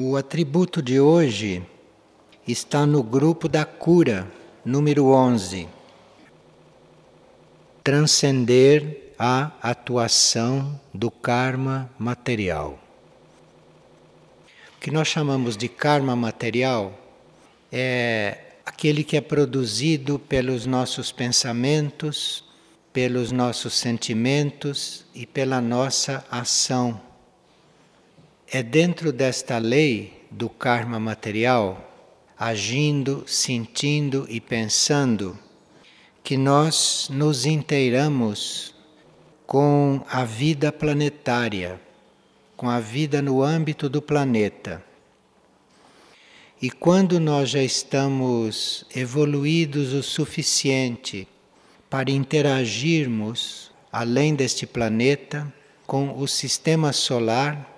O atributo de hoje está no grupo da cura, número 11. Transcender a atuação do karma material. O que nós chamamos de karma material é aquele que é produzido pelos nossos pensamentos, pelos nossos sentimentos e pela nossa ação é dentro desta lei do karma material, agindo, sentindo e pensando, que nós nos inteiramos com a vida planetária, com a vida no âmbito do planeta. E quando nós já estamos evoluídos o suficiente para interagirmos além deste planeta com o sistema solar,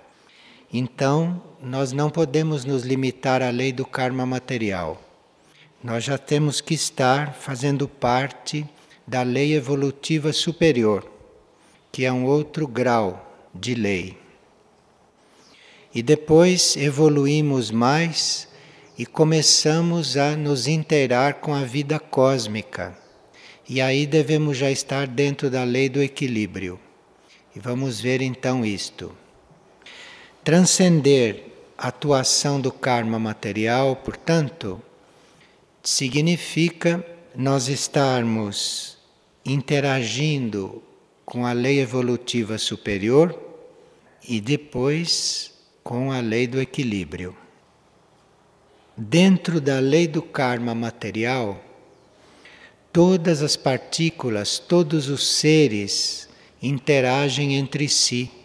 então, nós não podemos nos limitar à lei do karma material. Nós já temos que estar fazendo parte da lei evolutiva superior, que é um outro grau de lei. E depois evoluímos mais e começamos a nos inteirar com a vida cósmica. E aí devemos já estar dentro da lei do equilíbrio. E vamos ver então isto. Transcender a atuação do karma material, portanto, significa nós estarmos interagindo com a lei evolutiva superior e depois com a lei do equilíbrio. Dentro da lei do karma material, todas as partículas, todos os seres interagem entre si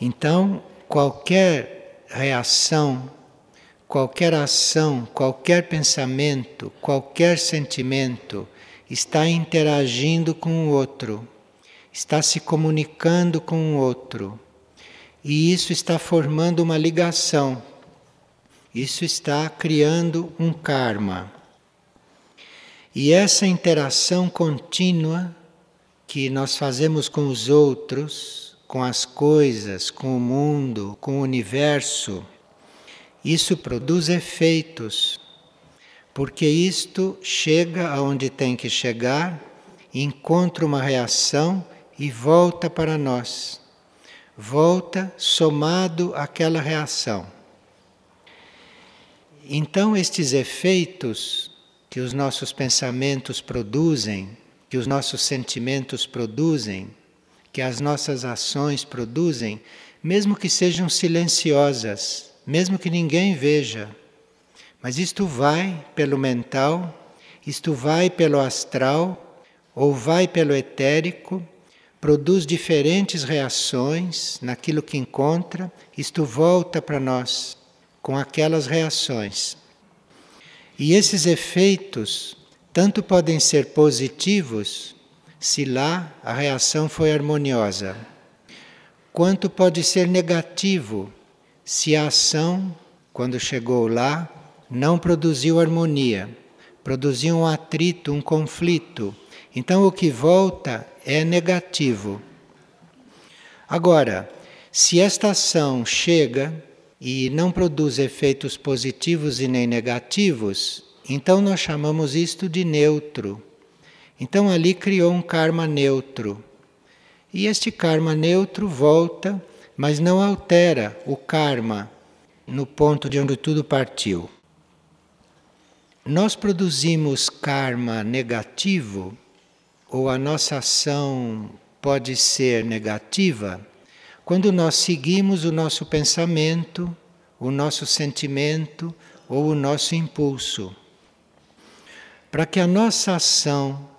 então, qualquer reação, qualquer ação, qualquer pensamento, qualquer sentimento está interagindo com o outro, está se comunicando com o outro. E isso está formando uma ligação. Isso está criando um karma. E essa interação contínua que nós fazemos com os outros, com as coisas, com o mundo, com o universo, isso produz efeitos, porque isto chega aonde tem que chegar, encontra uma reação e volta para nós. Volta somado àquela reação. Então, estes efeitos que os nossos pensamentos produzem, que os nossos sentimentos produzem, que as nossas ações produzem, mesmo que sejam silenciosas, mesmo que ninguém veja. Mas isto vai pelo mental, isto vai pelo astral, ou vai pelo etérico, produz diferentes reações naquilo que encontra, isto volta para nós com aquelas reações. E esses efeitos tanto podem ser positivos se lá a reação foi harmoniosa. Quanto pode ser negativo se a ação, quando chegou lá, não produziu harmonia, produziu um atrito, um conflito. Então o que volta é negativo. Agora, se esta ação chega e não produz efeitos positivos e nem negativos, então nós chamamos isto de neutro. Então ali criou um karma neutro. E este karma neutro volta, mas não altera o karma no ponto de onde tudo partiu. Nós produzimos karma negativo, ou a nossa ação pode ser negativa, quando nós seguimos o nosso pensamento, o nosso sentimento ou o nosso impulso. Para que a nossa ação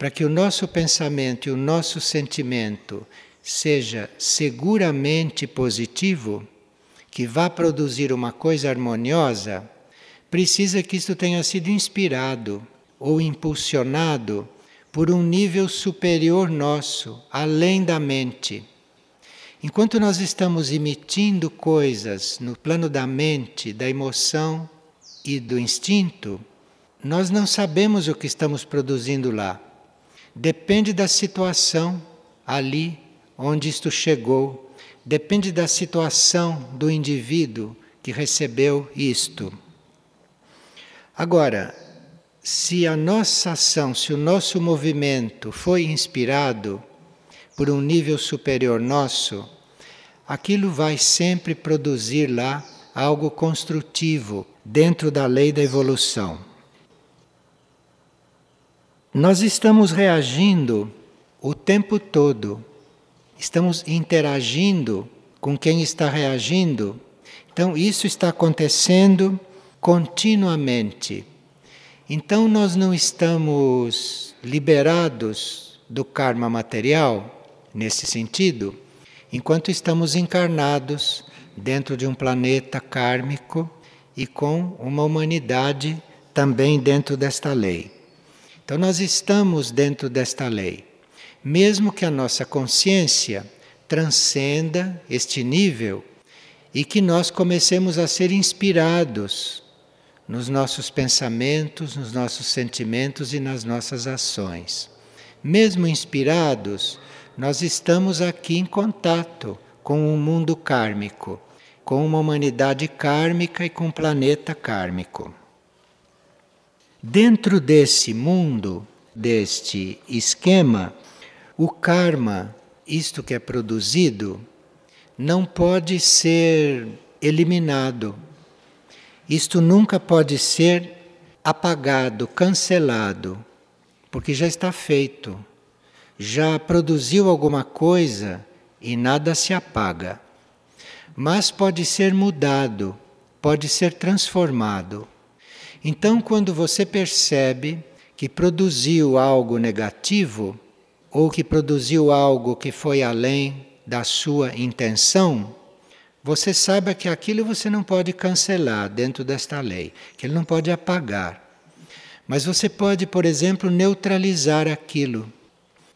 para que o nosso pensamento e o nosso sentimento seja seguramente positivo, que vá produzir uma coisa harmoniosa, precisa que isto tenha sido inspirado ou impulsionado por um nível superior nosso, além da mente. Enquanto nós estamos emitindo coisas no plano da mente, da emoção e do instinto, nós não sabemos o que estamos produzindo lá. Depende da situação ali onde isto chegou, depende da situação do indivíduo que recebeu isto. Agora, se a nossa ação, se o nosso movimento foi inspirado por um nível superior nosso, aquilo vai sempre produzir lá algo construtivo dentro da lei da evolução. Nós estamos reagindo o tempo todo, estamos interagindo com quem está reagindo. Então, isso está acontecendo continuamente. Então, nós não estamos liberados do karma material nesse sentido, enquanto estamos encarnados dentro de um planeta kármico e com uma humanidade também dentro desta lei. Então, nós estamos dentro desta lei, mesmo que a nossa consciência transcenda este nível e que nós comecemos a ser inspirados nos nossos pensamentos, nos nossos sentimentos e nas nossas ações. Mesmo inspirados, nós estamos aqui em contato com o um mundo kármico, com uma humanidade kármica e com um planeta kármico. Dentro desse mundo, deste esquema, o karma, isto que é produzido, não pode ser eliminado. Isto nunca pode ser apagado, cancelado, porque já está feito já produziu alguma coisa e nada se apaga. Mas pode ser mudado, pode ser transformado. Então, quando você percebe que produziu algo negativo, ou que produziu algo que foi além da sua intenção, você saiba que aquilo você não pode cancelar dentro desta lei, que ele não pode apagar. Mas você pode, por exemplo, neutralizar aquilo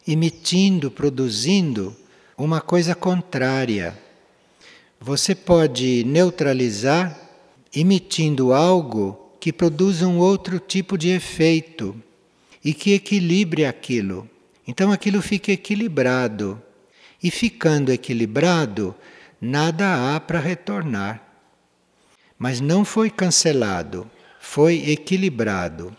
emitindo, produzindo uma coisa contrária. Você pode neutralizar emitindo algo que produza um outro tipo de efeito e que equilibre aquilo. Então aquilo fica equilibrado. E ficando equilibrado, nada há para retornar. Mas não foi cancelado, foi equilibrado.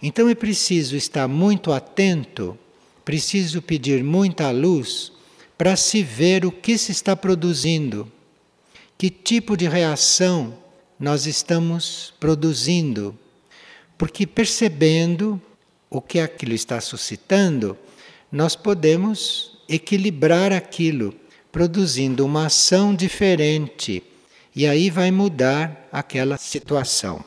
Então é preciso estar muito atento preciso pedir muita luz para se ver o que se está produzindo, que tipo de reação nós estamos produzindo. Porque percebendo o que aquilo está suscitando, nós podemos equilibrar aquilo, produzindo uma ação diferente. E aí vai mudar aquela situação.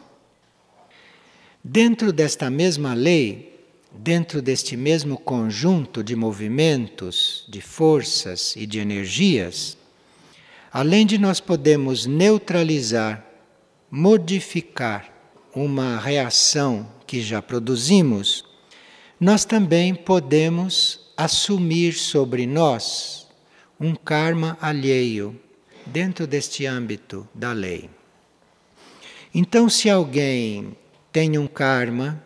Dentro desta mesma lei, dentro deste mesmo conjunto de movimentos, de forças e de energias, além de nós podemos neutralizar, modificar uma reação que já produzimos, nós também podemos assumir sobre nós um karma alheio dentro deste âmbito da lei. Então, se alguém tem um karma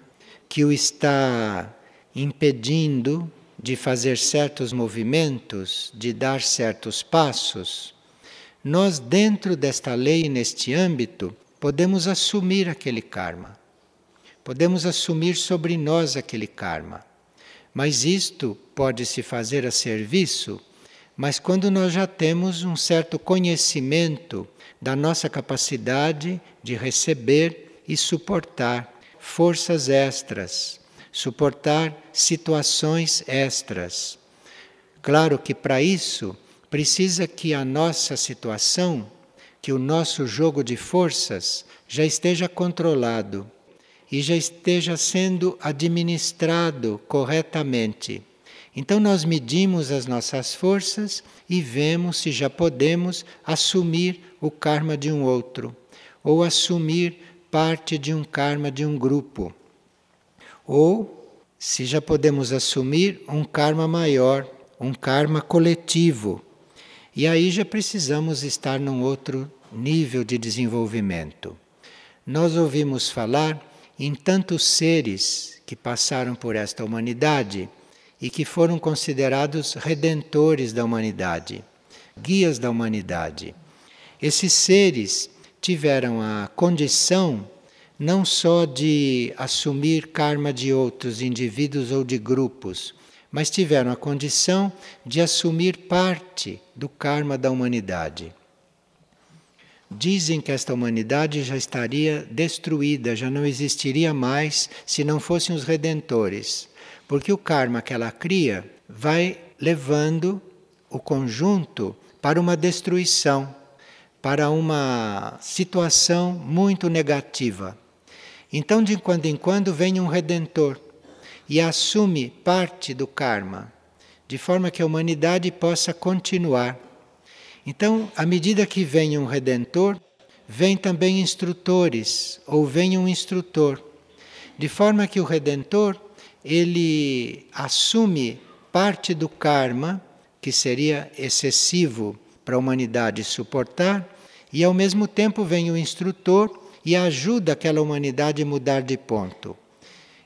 que o está impedindo de fazer certos movimentos, de dar certos passos, nós, dentro desta lei, neste âmbito, podemos assumir aquele karma. Podemos assumir sobre nós aquele karma. Mas isto pode se fazer a serviço, mas quando nós já temos um certo conhecimento da nossa capacidade de receber e suportar forças extras, suportar situações extras. Claro que para isso precisa que a nossa situação, que o nosso jogo de forças já esteja controlado e já esteja sendo administrado corretamente. Então nós medimos as nossas forças e vemos se já podemos assumir o karma de um outro ou assumir parte de um karma de um grupo. Ou se já podemos assumir um karma maior, um karma coletivo. E aí já precisamos estar num outro nível de desenvolvimento. Nós ouvimos falar em tantos seres que passaram por esta humanidade e que foram considerados redentores da humanidade, guias da humanidade. Esses seres tiveram a condição não só de assumir karma de outros indivíduos ou de grupos, mas tiveram a condição de assumir parte do karma da humanidade. Dizem que esta humanidade já estaria destruída, já não existiria mais se não fossem os redentores, porque o karma que ela cria vai levando o conjunto para uma destruição, para uma situação muito negativa. Então, de quando em quando, vem um redentor e assume parte do karma, de forma que a humanidade possa continuar. Então, à medida que vem um redentor, vem também instrutores, ou vem um instrutor, de forma que o redentor ele assume parte do karma que seria excessivo para a humanidade suportar, e ao mesmo tempo vem o instrutor e ajuda aquela humanidade a mudar de ponto.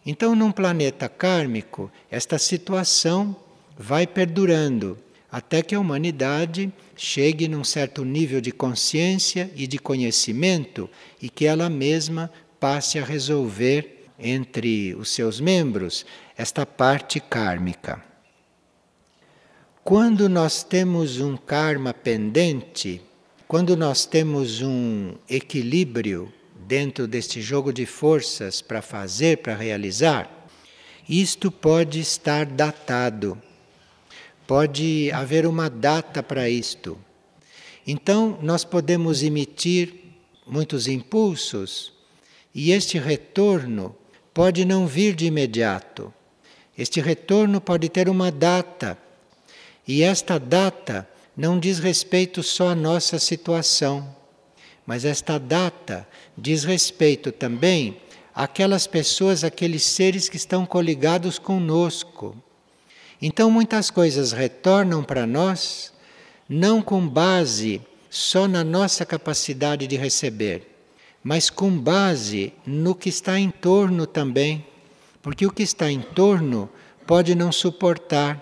Então, num planeta kármico, esta situação vai perdurando até que a humanidade chegue num certo nível de consciência e de conhecimento e que ela mesma passe a resolver entre os seus membros esta parte kármica. Quando nós temos um karma pendente, quando nós temos um equilíbrio dentro deste jogo de forças para fazer, para realizar, isto pode estar datado. Pode haver uma data para isto. Então, nós podemos emitir muitos impulsos e este retorno pode não vir de imediato. Este retorno pode ter uma data. E esta data não diz respeito só à nossa situação mas esta data diz respeito também àquelas pessoas, aqueles seres que estão coligados conosco. Então, muitas coisas retornam para nós, não com base só na nossa capacidade de receber, mas com base no que está em torno também, porque o que está em torno pode não suportar.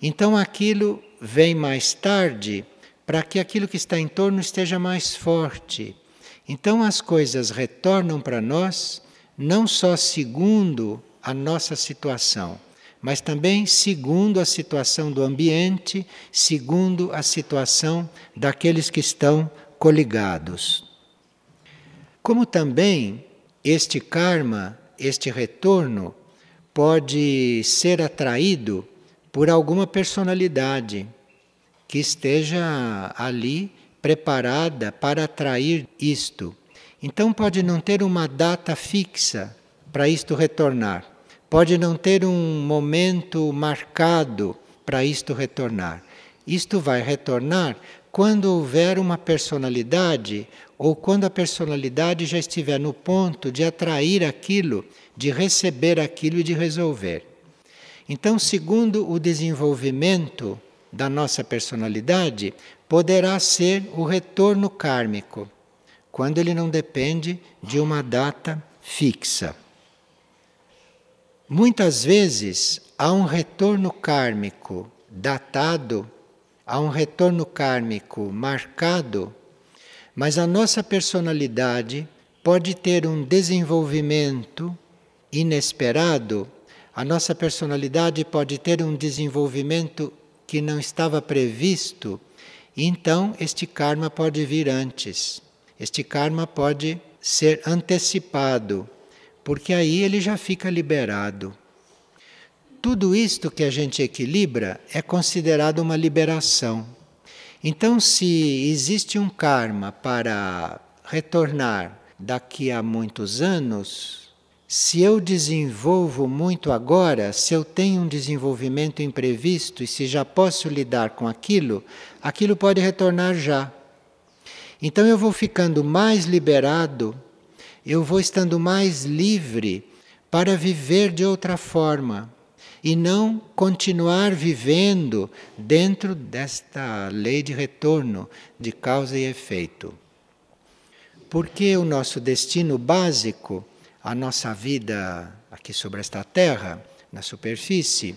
Então, aquilo vem mais tarde para que aquilo que está em torno esteja mais forte. Então as coisas retornam para nós não só segundo a nossa situação, mas também segundo a situação do ambiente, segundo a situação daqueles que estão coligados. Como também este karma, este retorno, pode ser atraído por alguma personalidade que esteja ali preparada para atrair isto. Então pode não ter uma data fixa para isto retornar. Pode não ter um momento marcado para isto retornar. Isto vai retornar quando houver uma personalidade ou quando a personalidade já estiver no ponto de atrair aquilo, de receber aquilo e de resolver. Então, segundo o desenvolvimento da nossa personalidade poderá ser o retorno kármico, quando ele não depende de uma data fixa. Muitas vezes há um retorno kármico datado, há um retorno kármico marcado, mas a nossa personalidade pode ter um desenvolvimento inesperado, a nossa personalidade pode ter um desenvolvimento que não estava previsto, então este karma pode vir antes. Este karma pode ser antecipado, porque aí ele já fica liberado. Tudo isto que a gente equilibra é considerado uma liberação. Então, se existe um karma para retornar daqui a muitos anos, se eu desenvolvo muito agora, se eu tenho um desenvolvimento imprevisto e se já posso lidar com aquilo, aquilo pode retornar já. Então eu vou ficando mais liberado, eu vou estando mais livre para viver de outra forma e não continuar vivendo dentro desta lei de retorno, de causa e efeito. Porque o nosso destino básico a nossa vida aqui sobre esta terra, na superfície,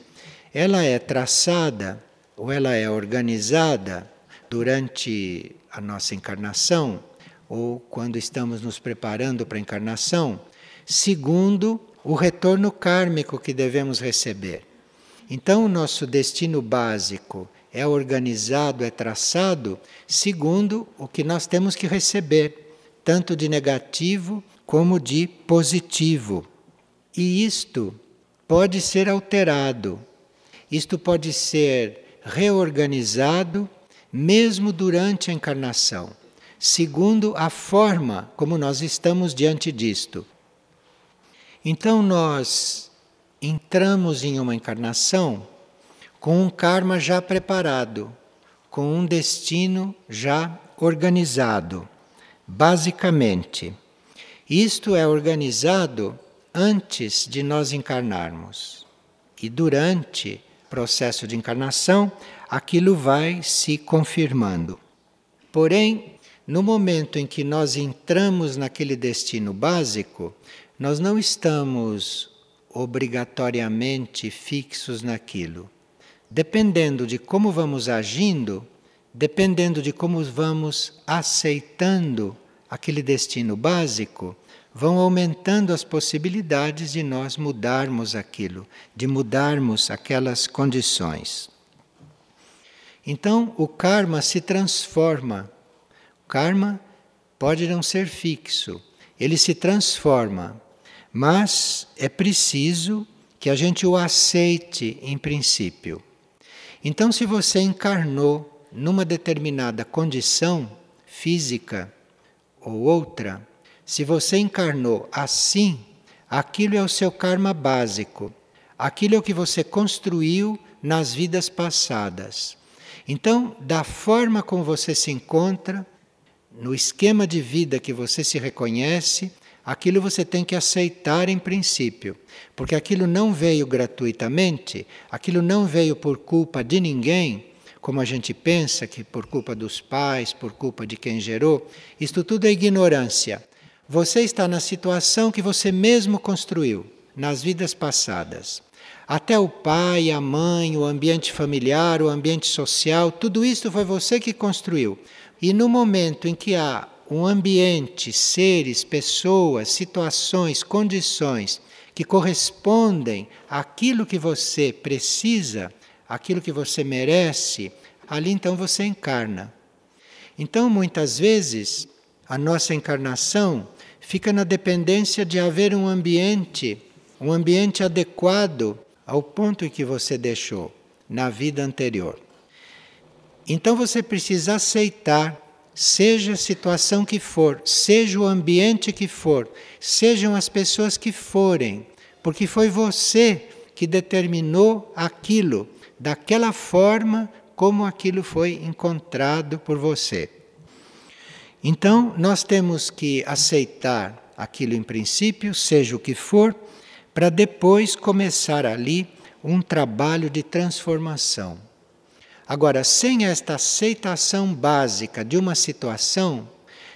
ela é traçada ou ela é organizada durante a nossa encarnação ou quando estamos nos preparando para a encarnação, segundo o retorno kármico que devemos receber. Então, o nosso destino básico é organizado, é traçado segundo o que nós temos que receber, tanto de negativo como de positivo. E isto pode ser alterado, isto pode ser reorganizado mesmo durante a encarnação, segundo a forma como nós estamos diante disto. Então nós entramos em uma encarnação com um karma já preparado, com um destino já organizado. Basicamente, isto é organizado antes de nós encarnarmos. E durante o processo de encarnação, aquilo vai se confirmando. Porém, no momento em que nós entramos naquele destino básico, nós não estamos obrigatoriamente fixos naquilo. Dependendo de como vamos agindo, dependendo de como vamos aceitando aquele destino básico, vão aumentando as possibilidades de nós mudarmos aquilo, de mudarmos aquelas condições. Então o karma se transforma. Karma pode não ser fixo, ele se transforma, mas é preciso que a gente o aceite em princípio. Então, se você encarnou numa determinada condição física ou outra, se você encarnou assim, aquilo é o seu karma básico, aquilo é o que você construiu nas vidas passadas. Então, da forma como você se encontra, no esquema de vida que você se reconhece, aquilo você tem que aceitar em princípio, porque aquilo não veio gratuitamente, aquilo não veio por culpa de ninguém, como a gente pensa que por culpa dos pais, por culpa de quem gerou, isto tudo é ignorância. Você está na situação que você mesmo construiu nas vidas passadas. Até o pai, a mãe, o ambiente familiar, o ambiente social, tudo isso foi você que construiu. E no momento em que há um ambiente, seres, pessoas, situações, condições que correspondem àquilo que você precisa, aquilo que você merece, ali então você encarna. Então, muitas vezes, a nossa encarnação fica na dependência de haver um ambiente, um ambiente adequado ao ponto em que você deixou na vida anterior. Então você precisa aceitar, seja a situação que for, seja o ambiente que for, sejam as pessoas que forem, porque foi você que determinou aquilo daquela forma como aquilo foi encontrado por você. Então, nós temos que aceitar aquilo em princípio, seja o que for, para depois começar ali um trabalho de transformação. Agora, sem esta aceitação básica de uma situação,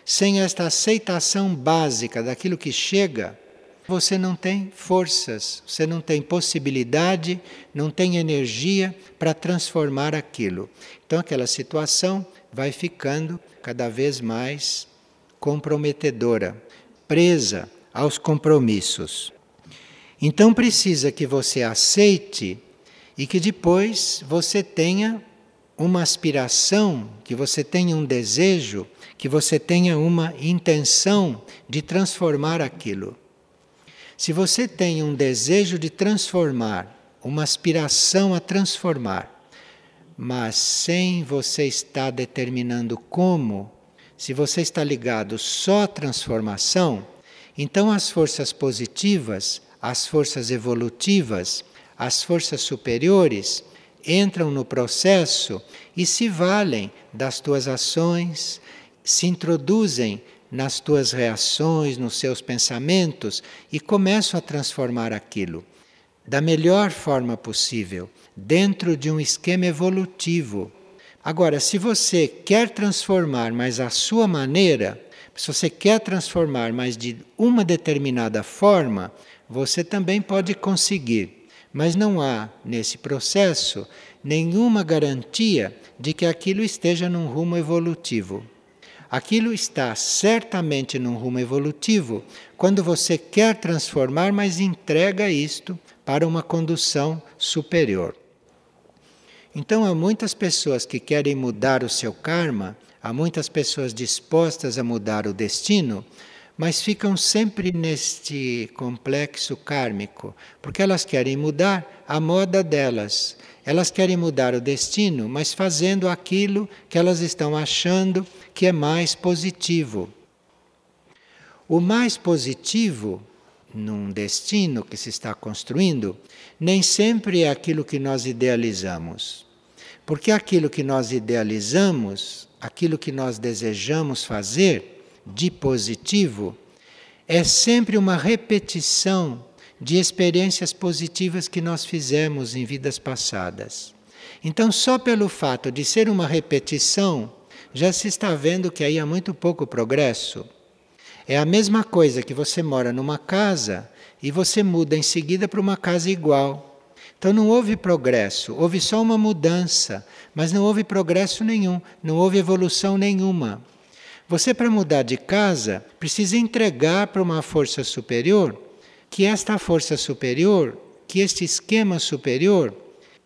sem esta aceitação básica daquilo que chega, você não tem forças, você não tem possibilidade, não tem energia para transformar aquilo. Então, aquela situação vai ficando cada vez mais comprometedora, presa aos compromissos. Então precisa que você aceite e que depois você tenha uma aspiração, que você tenha um desejo, que você tenha uma intenção de transformar aquilo. Se você tem um desejo de transformar, uma aspiração a transformar, mas sem você estar determinando como, se você está ligado só à transformação, então as forças positivas, as forças evolutivas, as forças superiores entram no processo e se valem das tuas ações, se introduzem nas tuas reações, nos seus pensamentos e começam a transformar aquilo da melhor forma possível, dentro de um esquema evolutivo. Agora, se você quer transformar, mas à sua maneira, se você quer transformar, mas de uma determinada forma, você também pode conseguir. Mas não há nesse processo nenhuma garantia de que aquilo esteja num rumo evolutivo. Aquilo está certamente num rumo evolutivo quando você quer transformar, mas entrega isto para uma condução superior. Então, há muitas pessoas que querem mudar o seu karma, há muitas pessoas dispostas a mudar o destino, mas ficam sempre neste complexo kármico, porque elas querem mudar a moda delas. Elas querem mudar o destino, mas fazendo aquilo que elas estão achando que é mais positivo. O mais positivo num destino que se está construindo nem sempre é aquilo que nós idealizamos. Porque aquilo que nós idealizamos, aquilo que nós desejamos fazer, de positivo é sempre uma repetição de experiências positivas que nós fizemos em vidas passadas. Então, só pelo fato de ser uma repetição, já se está vendo que aí há muito pouco progresso. É a mesma coisa que você mora numa casa e você muda em seguida para uma casa igual. Então não houve progresso, houve só uma mudança, mas não houve progresso nenhum, não houve evolução nenhuma. Você, para mudar de casa, precisa entregar para uma força superior que esta força superior, que este esquema superior,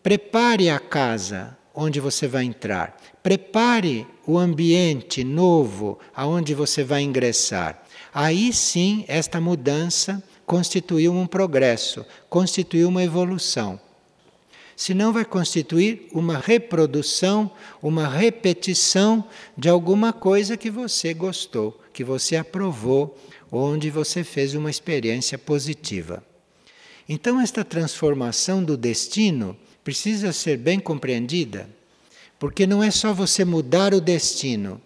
prepare a casa onde você vai entrar, prepare o ambiente novo aonde você vai ingressar. Aí sim, esta mudança constituiu um progresso, constituiu uma evolução senão vai constituir uma reprodução, uma repetição de alguma coisa que você gostou, que você aprovou, onde você fez uma experiência positiva. Então, esta transformação do destino precisa ser bem compreendida, porque não é só você mudar o destino,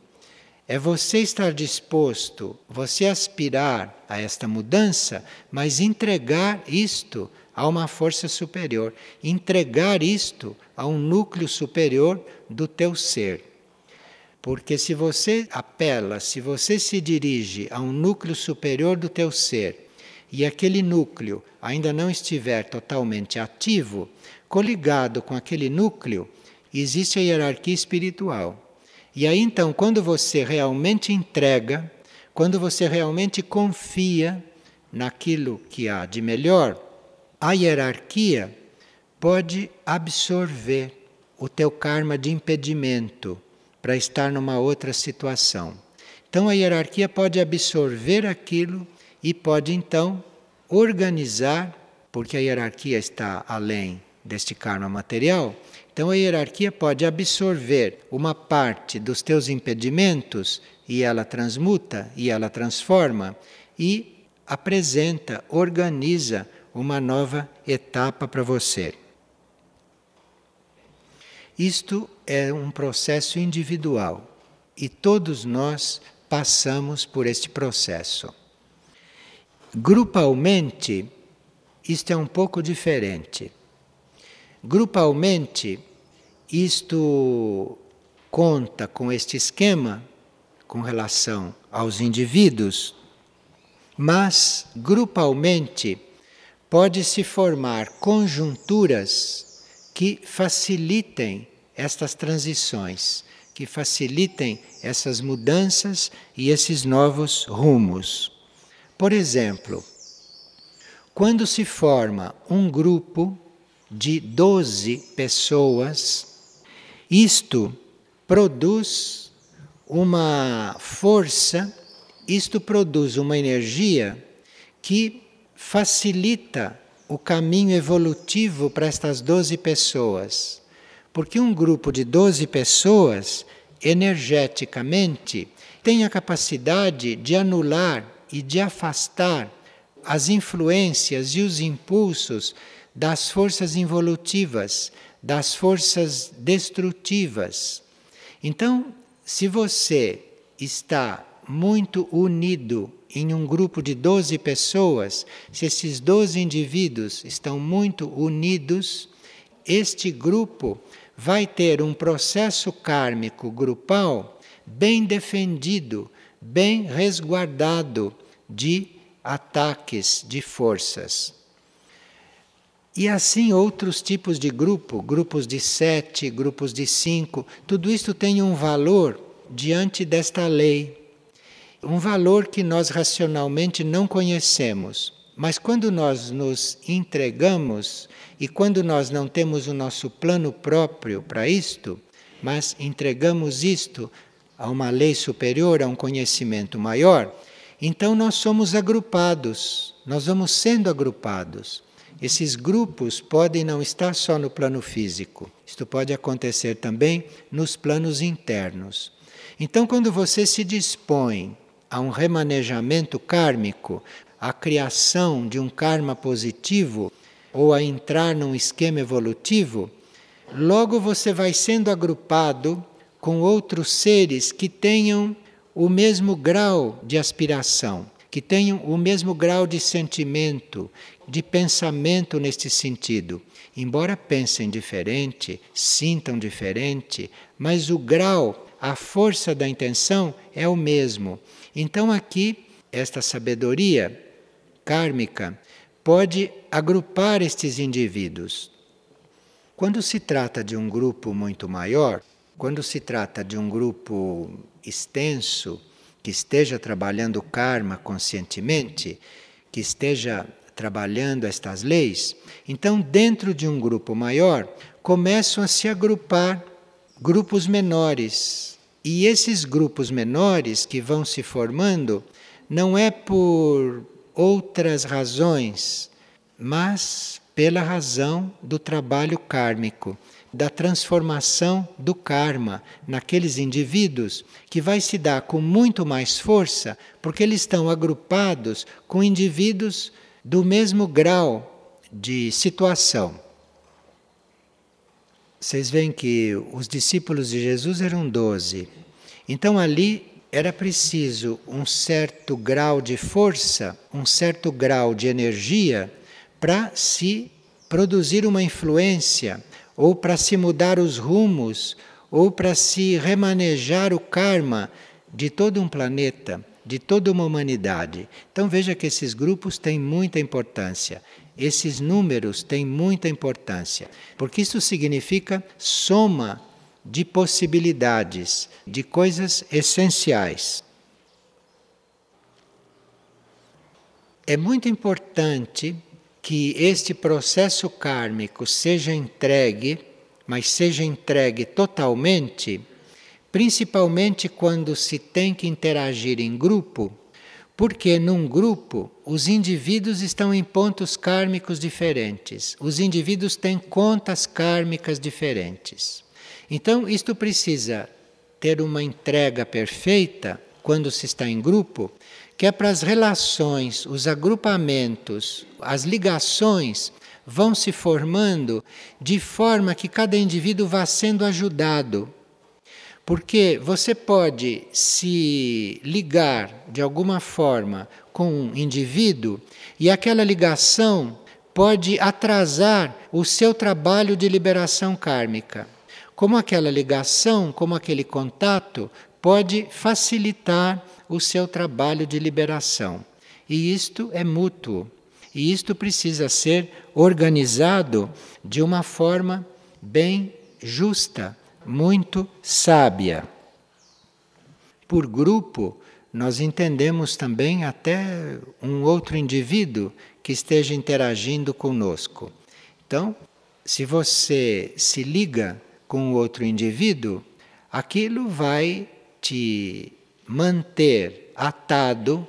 é você estar disposto, você aspirar a esta mudança, mas entregar isto a uma força superior, entregar isto a um núcleo superior do teu ser. Porque se você apela, se você se dirige a um núcleo superior do teu ser, e aquele núcleo ainda não estiver totalmente ativo, coligado com aquele núcleo, existe a hierarquia espiritual. E aí então, quando você realmente entrega, quando você realmente confia naquilo que há de melhor, a hierarquia pode absorver o teu karma de impedimento para estar numa outra situação. Então a hierarquia pode absorver aquilo e pode então organizar, porque a hierarquia está além deste karma material, então a hierarquia pode absorver uma parte dos teus impedimentos e ela transmuta e ela transforma e apresenta, organiza uma nova etapa para você. Isto é um processo individual e todos nós passamos por este processo. Grupalmente, isto é um pouco diferente. Grupalmente, isto conta com este esquema com relação aos indivíduos, mas grupalmente pode-se formar conjunturas que facilitem estas transições, que facilitem essas mudanças e esses novos rumos. Por exemplo, quando se forma um grupo de 12 pessoas, isto produz uma força, isto produz uma energia que facilita o caminho evolutivo para estas 12 pessoas. Porque um grupo de 12 pessoas, energeticamente, tem a capacidade de anular e de afastar as influências e os impulsos das forças involutivas, das forças destrutivas. Então, se você está muito unido em um grupo de 12 pessoas, se esses 12 indivíduos estão muito unidos, este grupo vai ter um processo kármico grupal bem defendido, bem resguardado de ataques de forças. E assim outros tipos de grupo, grupos de sete, grupos de cinco, tudo isso tem um valor diante desta lei. Um valor que nós racionalmente não conhecemos. Mas quando nós nos entregamos e quando nós não temos o nosso plano próprio para isto, mas entregamos isto a uma lei superior, a um conhecimento maior, então nós somos agrupados, nós vamos sendo agrupados. Esses grupos podem não estar só no plano físico, isto pode acontecer também nos planos internos. Então, quando você se dispõe a um remanejamento kármico, a criação de um karma positivo ou a entrar num esquema evolutivo, logo você vai sendo agrupado com outros seres que tenham o mesmo grau de aspiração, que tenham o mesmo grau de sentimento, de pensamento neste sentido. Embora pensem diferente, sintam diferente, mas o grau, a força da intenção é o mesmo. Então aqui, esta sabedoria kármica pode agrupar estes indivíduos. Quando se trata de um grupo muito maior, quando se trata de um grupo extenso, que esteja trabalhando karma conscientemente, que esteja trabalhando estas leis, então, dentro de um grupo maior, começam a se agrupar grupos menores. E esses grupos menores que vão se formando não é por outras razões, mas pela razão do trabalho kármico da transformação do karma naqueles indivíduos, que vai se dar com muito mais força, porque eles estão agrupados com indivíduos do mesmo grau de situação. Vocês veem que os discípulos de Jesus eram doze. Então ali era preciso um certo grau de força, um certo grau de energia para se produzir uma influência ou para se mudar os rumos, ou para se remanejar o karma de todo um planeta, de toda uma humanidade. Então veja que esses grupos têm muita importância. Esses números têm muita importância, porque isso significa soma de possibilidades, de coisas essenciais. É muito importante que este processo kármico seja entregue, mas seja entregue totalmente, principalmente quando se tem que interagir em grupo, porque num grupo os indivíduos estão em pontos kármicos diferentes, os indivíduos têm contas kármicas diferentes. Então, isto precisa ter uma entrega perfeita quando se está em grupo, que é para as relações, os agrupamentos, as ligações vão se formando de forma que cada indivíduo vá sendo ajudado. Porque você pode se ligar de alguma forma com um indivíduo e aquela ligação pode atrasar o seu trabalho de liberação kármica. Como aquela ligação, como aquele contato, pode facilitar o seu trabalho de liberação. E isto é mútuo. E isto precisa ser organizado de uma forma bem justa, muito sábia. Por grupo, nós entendemos também até um outro indivíduo que esteja interagindo conosco. Então, se você se liga com outro indivíduo, aquilo vai te manter atado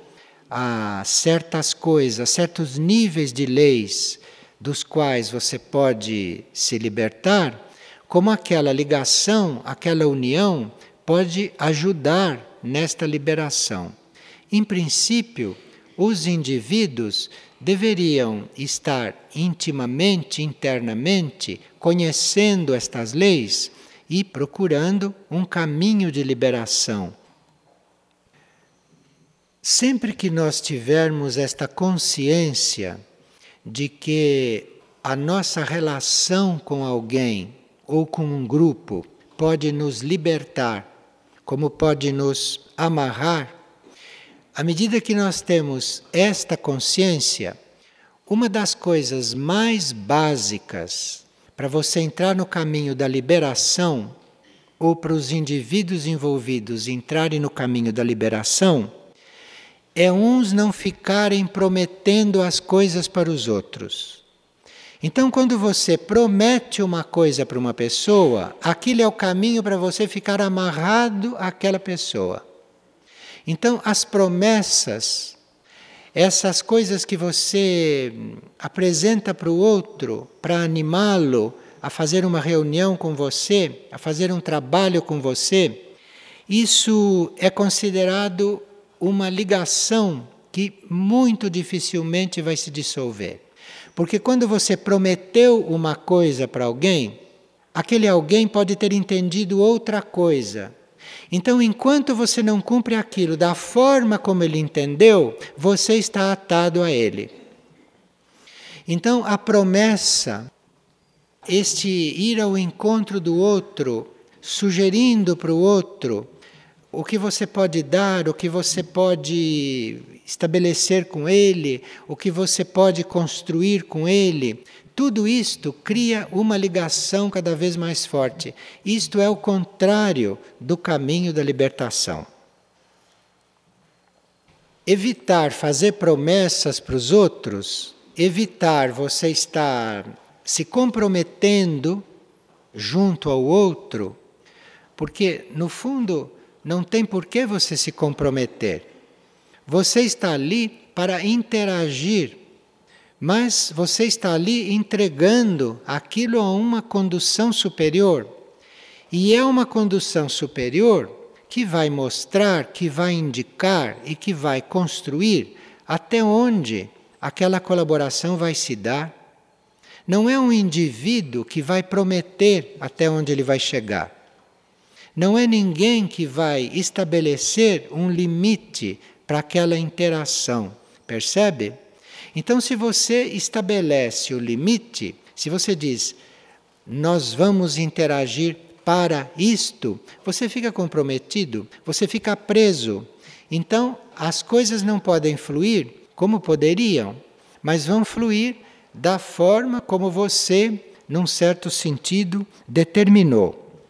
a certas coisas, certos níveis de leis dos quais você pode se libertar, como aquela ligação, aquela união pode ajudar nesta liberação. Em princípio, os indivíduos deveriam estar intimamente, internamente, conhecendo estas leis e procurando um caminho de liberação Sempre que nós tivermos esta consciência de que a nossa relação com alguém ou com um grupo pode nos libertar, como pode nos amarrar, à medida que nós temos esta consciência, uma das coisas mais básicas para você entrar no caminho da liberação ou para os indivíduos envolvidos entrarem no caminho da liberação é uns não ficarem prometendo as coisas para os outros. Então, quando você promete uma coisa para uma pessoa, aquilo é o caminho para você ficar amarrado àquela pessoa. Então, as promessas, essas coisas que você apresenta para o outro, para animá-lo a fazer uma reunião com você, a fazer um trabalho com você, isso é considerado uma ligação que muito dificilmente vai se dissolver. Porque quando você prometeu uma coisa para alguém, aquele alguém pode ter entendido outra coisa. Então, enquanto você não cumpre aquilo da forma como ele entendeu, você está atado a ele. Então, a promessa, este ir ao encontro do outro, sugerindo para o outro o que você pode dar, o que você pode estabelecer com ele, o que você pode construir com ele, tudo isto cria uma ligação cada vez mais forte. Isto é o contrário do caminho da libertação. Evitar fazer promessas para os outros, evitar você estar se comprometendo junto ao outro, porque no fundo não tem por que você se comprometer. Você está ali para interagir, mas você está ali entregando aquilo a uma condução superior. E é uma condução superior que vai mostrar, que vai indicar e que vai construir até onde aquela colaboração vai se dar. Não é um indivíduo que vai prometer até onde ele vai chegar. Não é ninguém que vai estabelecer um limite para aquela interação, percebe? Então, se você estabelece o limite, se você diz, nós vamos interagir para isto, você fica comprometido, você fica preso. Então, as coisas não podem fluir como poderiam, mas vão fluir da forma como você, num certo sentido, determinou.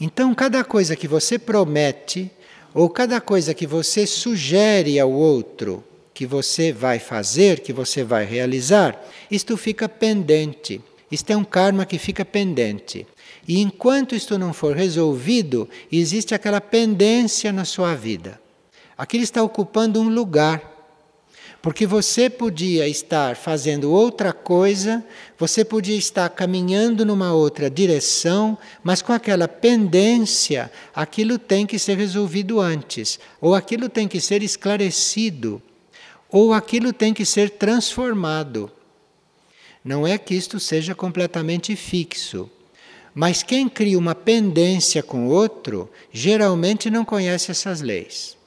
Então, cada coisa que você promete, ou cada coisa que você sugere ao outro que você vai fazer, que você vai realizar, isto fica pendente. Isto é um karma que fica pendente. E enquanto isto não for resolvido, existe aquela pendência na sua vida. Aquilo está ocupando um lugar. Porque você podia estar fazendo outra coisa, você podia estar caminhando numa outra direção, mas com aquela pendência, aquilo tem que ser resolvido antes, ou aquilo tem que ser esclarecido, ou aquilo tem que ser transformado. Não é que isto seja completamente fixo. Mas quem cria uma pendência com outro, geralmente não conhece essas leis.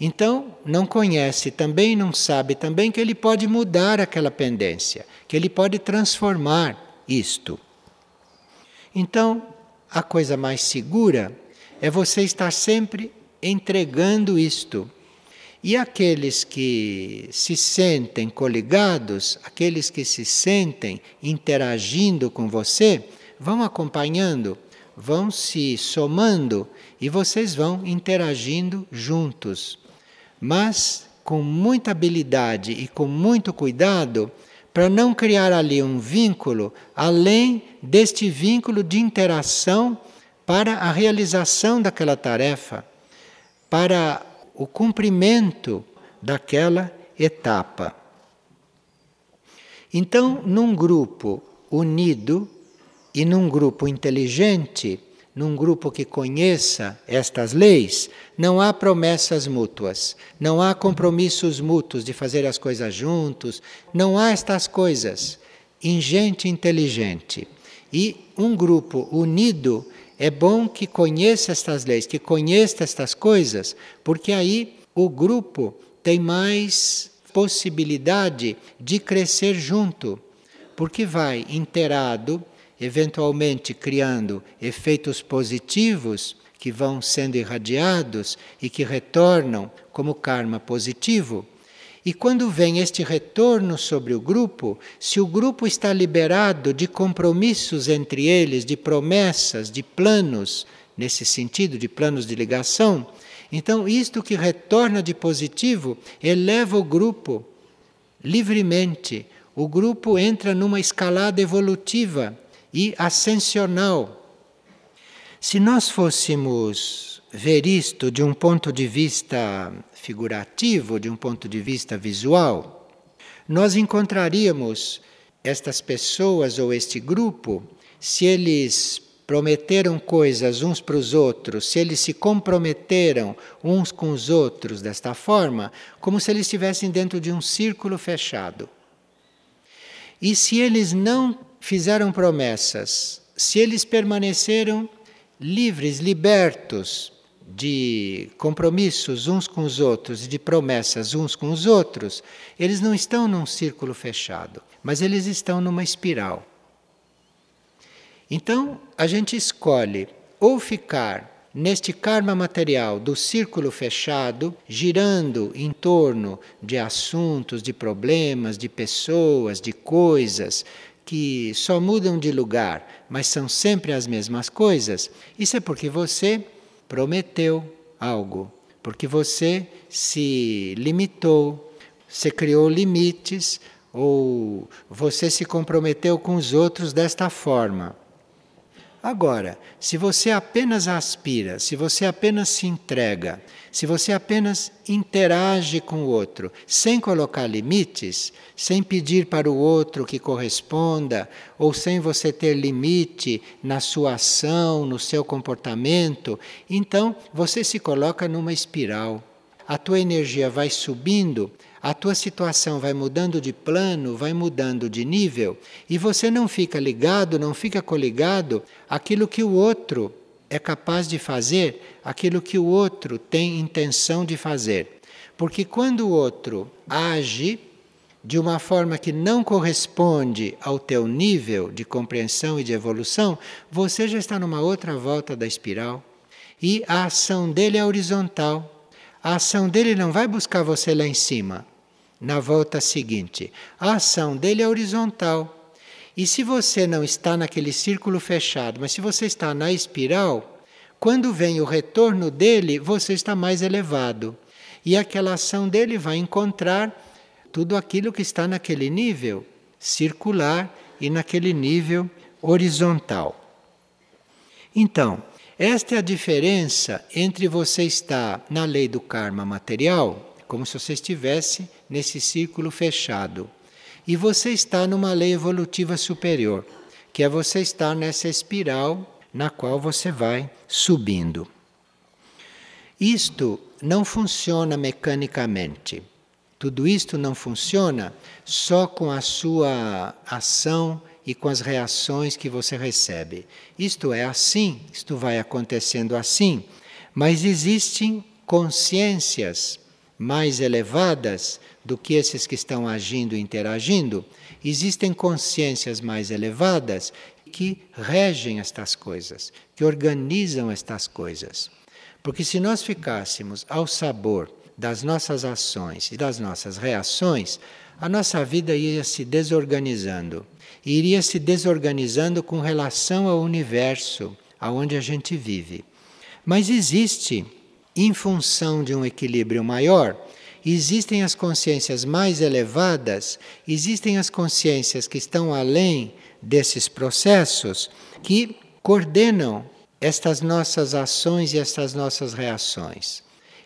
Então, não conhece, também não sabe também que ele pode mudar aquela pendência, que ele pode transformar isto. Então, a coisa mais segura é você estar sempre entregando isto. E aqueles que se sentem coligados, aqueles que se sentem interagindo com você, vão acompanhando, vão se somando e vocês vão interagindo juntos mas com muita habilidade e com muito cuidado para não criar ali um vínculo além deste vínculo de interação para a realização daquela tarefa, para o cumprimento daquela etapa. Então, num grupo unido e num grupo inteligente, num grupo que conheça estas leis, não há promessas mútuas, não há compromissos mútuos de fazer as coisas juntos, não há estas coisas em gente inteligente. E um grupo unido é bom que conheça estas leis, que conheça estas coisas, porque aí o grupo tem mais possibilidade de crescer junto, porque vai inteirado eventualmente criando efeitos positivos que vão sendo irradiados e que retornam como karma positivo, E quando vem este retorno sobre o grupo, se o grupo está liberado de compromissos entre eles, de promessas, de planos, nesse sentido, de planos de ligação, então isto que retorna de positivo eleva o grupo livremente. O grupo entra numa escalada evolutiva e ascensional. Se nós fôssemos ver isto de um ponto de vista figurativo, de um ponto de vista visual, nós encontraríamos estas pessoas ou este grupo, se eles prometeram coisas uns para os outros, se eles se comprometeram uns com os outros desta forma, como se eles estivessem dentro de um círculo fechado. E se eles não fizeram promessas, se eles permaneceram livres, libertos de compromissos uns com os outros de promessas uns com os outros, eles não estão num círculo fechado, mas eles estão numa espiral. Então, a gente escolhe ou ficar neste karma material do círculo fechado, girando em torno de assuntos, de problemas, de pessoas, de coisas que só mudam de lugar, mas são sempre as mesmas coisas, isso é porque você prometeu algo, porque você se limitou, você criou limites ou você se comprometeu com os outros desta forma. Agora, se você apenas aspira, se você apenas se entrega, se você apenas interage com o outro, sem colocar limites, sem pedir para o outro que corresponda, ou sem você ter limite na sua ação, no seu comportamento, então você se coloca numa espiral. A tua energia vai subindo a tua situação vai mudando de plano, vai mudando de nível, e você não fica ligado, não fica coligado àquilo que o outro é capaz de fazer, aquilo que o outro tem intenção de fazer. Porque quando o outro age de uma forma que não corresponde ao teu nível de compreensão e de evolução, você já está numa outra volta da espiral. E a ação dele é horizontal. A ação dele não vai buscar você lá em cima, na volta seguinte. A ação dele é horizontal. E se você não está naquele círculo fechado, mas se você está na espiral, quando vem o retorno dele, você está mais elevado. E aquela ação dele vai encontrar tudo aquilo que está naquele nível circular e naquele nível horizontal. Então, esta é a diferença entre você estar na lei do karma material, como se você estivesse nesse círculo fechado, e você está numa lei evolutiva superior, que é você estar nessa espiral na qual você vai subindo. Isto não funciona mecanicamente. Tudo isto não funciona só com a sua ação e com as reações que você recebe. Isto é assim, isto vai acontecendo assim, mas existem consciências mais elevadas do que esses que estão agindo e interagindo, existem consciências mais elevadas que regem estas coisas, que organizam estas coisas. Porque se nós ficássemos ao sabor das nossas ações e das nossas reações, a nossa vida ia se desorganizando iria se desorganizando com relação ao universo aonde a gente vive. Mas existe, em função de um equilíbrio maior, existem as consciências mais elevadas, existem as consciências que estão além desses processos que coordenam estas nossas ações e estas nossas reações.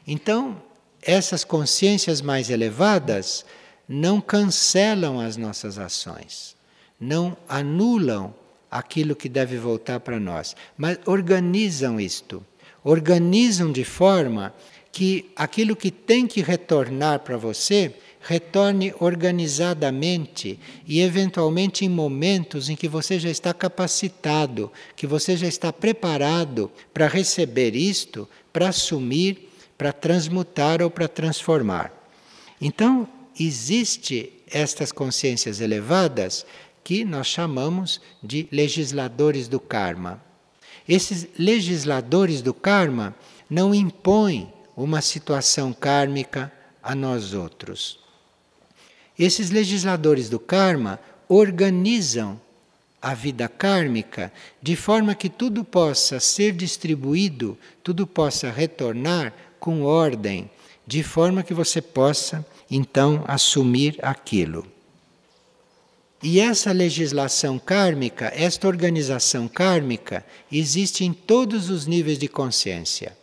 Então, essas consciências mais elevadas não cancelam as nossas ações não anulam aquilo que deve voltar para nós, mas organizam isto. Organizam de forma que aquilo que tem que retornar para você retorne organizadamente e, eventualmente, em momentos em que você já está capacitado, que você já está preparado para receber isto, para assumir, para transmutar ou para transformar. Então, existe estas consciências elevadas que nós chamamos de legisladores do karma. Esses legisladores do karma não impõem uma situação kármica a nós outros. Esses legisladores do karma organizam a vida kármica de forma que tudo possa ser distribuído, tudo possa retornar com ordem, de forma que você possa então assumir aquilo. E essa legislação kármica, esta organização kármica, existe em todos os níveis de consciência.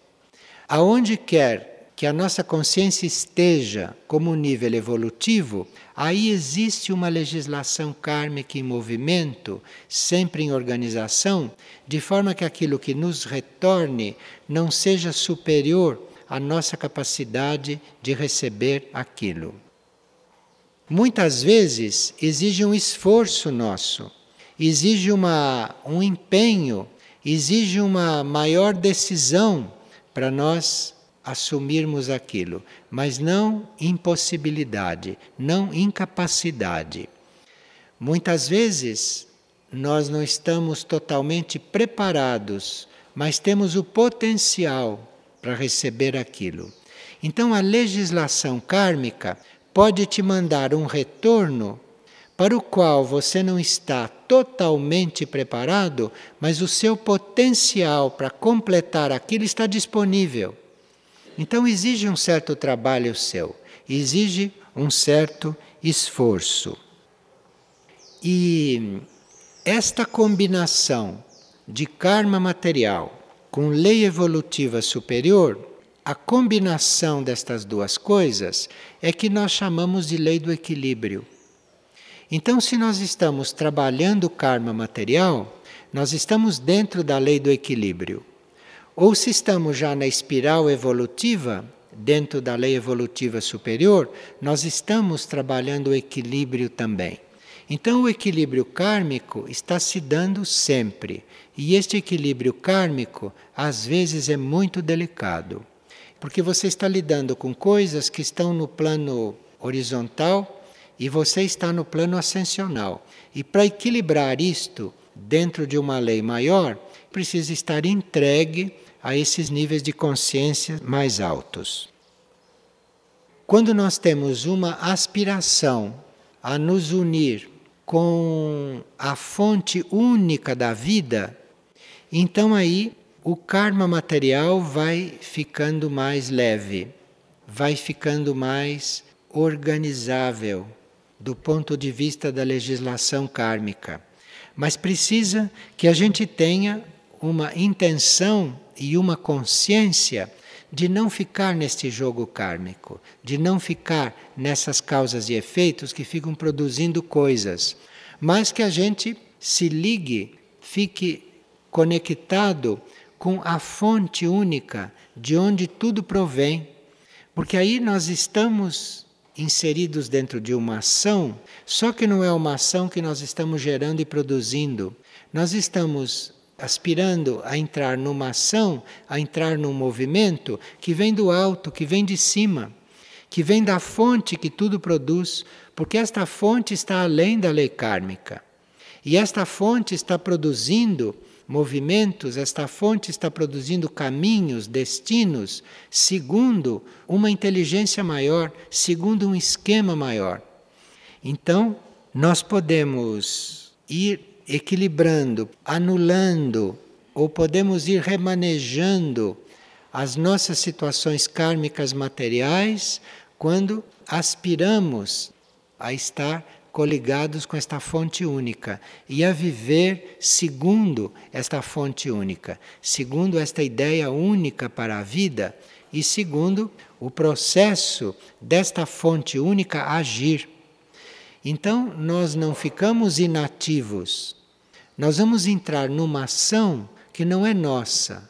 Aonde quer que a nossa consciência esteja como nível evolutivo, aí existe uma legislação kármica em movimento, sempre em organização, de forma que aquilo que nos retorne não seja superior à nossa capacidade de receber aquilo muitas vezes exige um esforço nosso, exige uma, um empenho, exige uma maior decisão para nós assumirmos aquilo, mas não impossibilidade, não incapacidade. Muitas vezes nós não estamos totalmente preparados, mas temos o potencial para receber aquilo. Então a legislação kármica pode te mandar um retorno para o qual você não está totalmente preparado, mas o seu potencial para completar aquilo está disponível. Então exige um certo trabalho seu, exige um certo esforço. E esta combinação de karma material com lei evolutiva superior a combinação destas duas coisas é que nós chamamos de lei do equilíbrio. Então, se nós estamos trabalhando o karma material, nós estamos dentro da lei do equilíbrio. Ou se estamos já na espiral evolutiva, dentro da lei evolutiva superior, nós estamos trabalhando o equilíbrio também. Então, o equilíbrio kármico está se dando sempre. E este equilíbrio kármico, às vezes, é muito delicado porque você está lidando com coisas que estão no plano horizontal e você está no plano ascensional. E para equilibrar isto dentro de uma lei maior, precisa estar entregue a esses níveis de consciência mais altos. Quando nós temos uma aspiração a nos unir com a fonte única da vida, então aí o karma material vai ficando mais leve, vai ficando mais organizável do ponto de vista da legislação kármica. Mas precisa que a gente tenha uma intenção e uma consciência de não ficar neste jogo kármico, de não ficar nessas causas e efeitos que ficam produzindo coisas, mas que a gente se ligue, fique conectado com a fonte única de onde tudo provém. Porque aí nós estamos inseridos dentro de uma ação, só que não é uma ação que nós estamos gerando e produzindo. Nós estamos aspirando a entrar numa ação, a entrar num movimento que vem do alto, que vem de cima, que vem da fonte que tudo produz, porque esta fonte está além da lei kármica. E esta fonte está produzindo movimentos, esta fonte está produzindo caminhos, destinos, segundo uma inteligência maior, segundo um esquema maior. Então, nós podemos ir equilibrando, anulando, ou podemos ir remanejando as nossas situações kármicas materiais quando aspiramos a estar coligados com esta fonte única e a viver segundo esta fonte única, segundo esta ideia única para a vida e segundo o processo desta fonte única agir. Então, nós não ficamos inativos. Nós vamos entrar numa ação que não é nossa,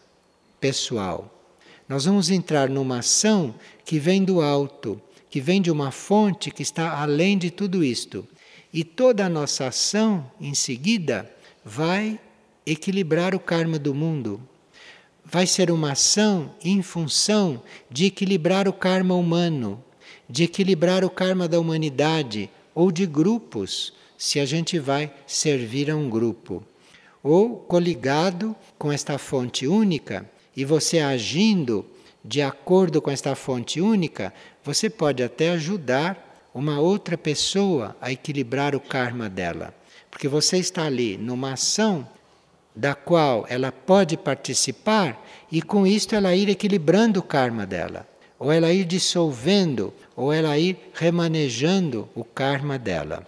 pessoal. Nós vamos entrar numa ação que vem do alto, que vem de uma fonte que está além de tudo isto. E toda a nossa ação, em seguida, vai equilibrar o karma do mundo. Vai ser uma ação em função de equilibrar o karma humano, de equilibrar o karma da humanidade ou de grupos, se a gente vai servir a um grupo. Ou coligado com esta fonte única e você agindo de acordo com esta fonte única, você pode até ajudar uma outra pessoa a equilibrar o karma dela. Porque você está ali numa ação da qual ela pode participar e com isto ela ir equilibrando o karma dela, ou ela ir dissolvendo, ou ela ir remanejando o karma dela.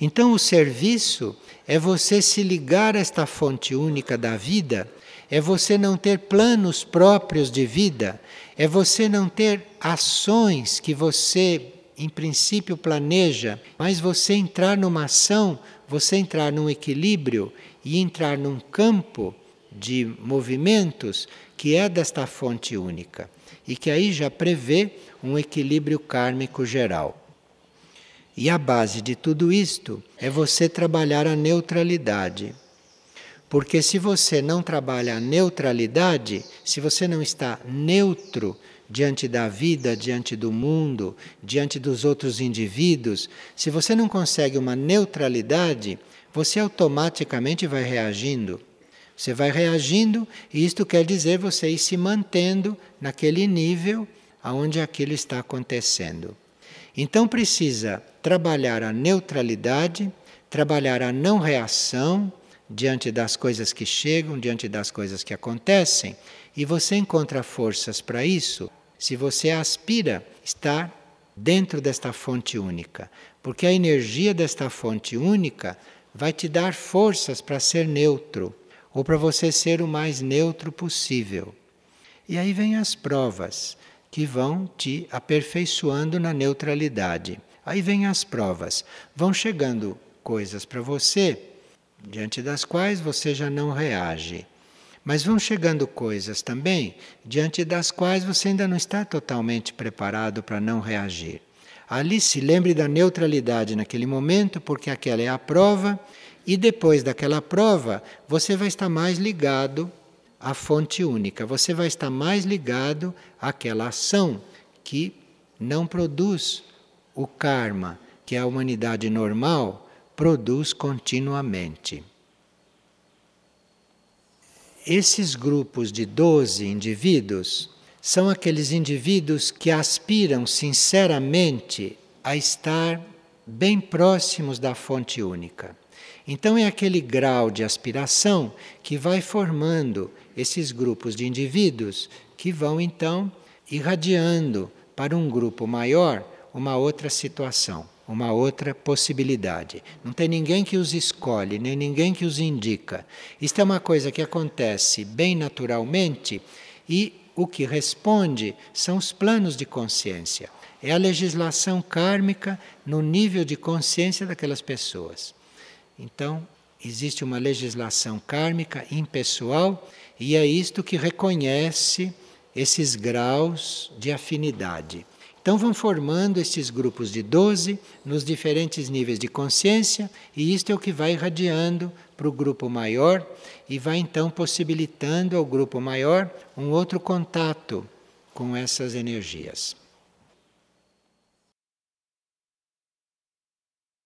Então o serviço é você se ligar a esta fonte única da vida, é você não ter planos próprios de vida, é você não ter ações que você em princípio planeja, mas você entrar numa ação, você entrar num equilíbrio e entrar num campo de movimentos que é desta fonte única e que aí já prevê um equilíbrio kármico geral. E a base de tudo isto é você trabalhar a neutralidade. Porque se você não trabalha a neutralidade, se você não está neutro diante da vida, diante do mundo, diante dos outros indivíduos, se você não consegue uma neutralidade, você automaticamente vai reagindo. Você vai reagindo e isto quer dizer você ir se mantendo naquele nível aonde aquilo está acontecendo. Então precisa trabalhar a neutralidade, trabalhar a não reação diante das coisas que chegam, diante das coisas que acontecem, e você encontra forças para isso se você aspira estar dentro desta fonte única, porque a energia desta fonte única vai te dar forças para ser neutro, ou para você ser o mais neutro possível. E aí vem as provas que vão te aperfeiçoando na neutralidade. Aí vem as provas, vão chegando coisas para você diante das quais você já não reage. Mas vão chegando coisas também diante das quais você ainda não está totalmente preparado para não reagir. Ali se lembre da neutralidade naquele momento, porque aquela é a prova, e depois daquela prova, você vai estar mais ligado à fonte única, você vai estar mais ligado àquela ação que não produz o karma que a humanidade normal produz continuamente. Esses grupos de 12 indivíduos são aqueles indivíduos que aspiram sinceramente a estar bem próximos da fonte única. Então, é aquele grau de aspiração que vai formando esses grupos de indivíduos que vão então irradiando para um grupo maior uma outra situação, uma outra possibilidade. Não tem ninguém que os escolhe, nem ninguém que os indica. Isto é uma coisa que acontece bem naturalmente e o que responde são os planos de consciência. É a legislação kármica no nível de consciência daquelas pessoas. Então, existe uma legislação kármica impessoal e é isto que reconhece esses graus de afinidade. Então vão formando esses grupos de 12 nos diferentes níveis de consciência, e isto é o que vai irradiando para o grupo maior e vai então possibilitando ao grupo maior um outro contato com essas energias.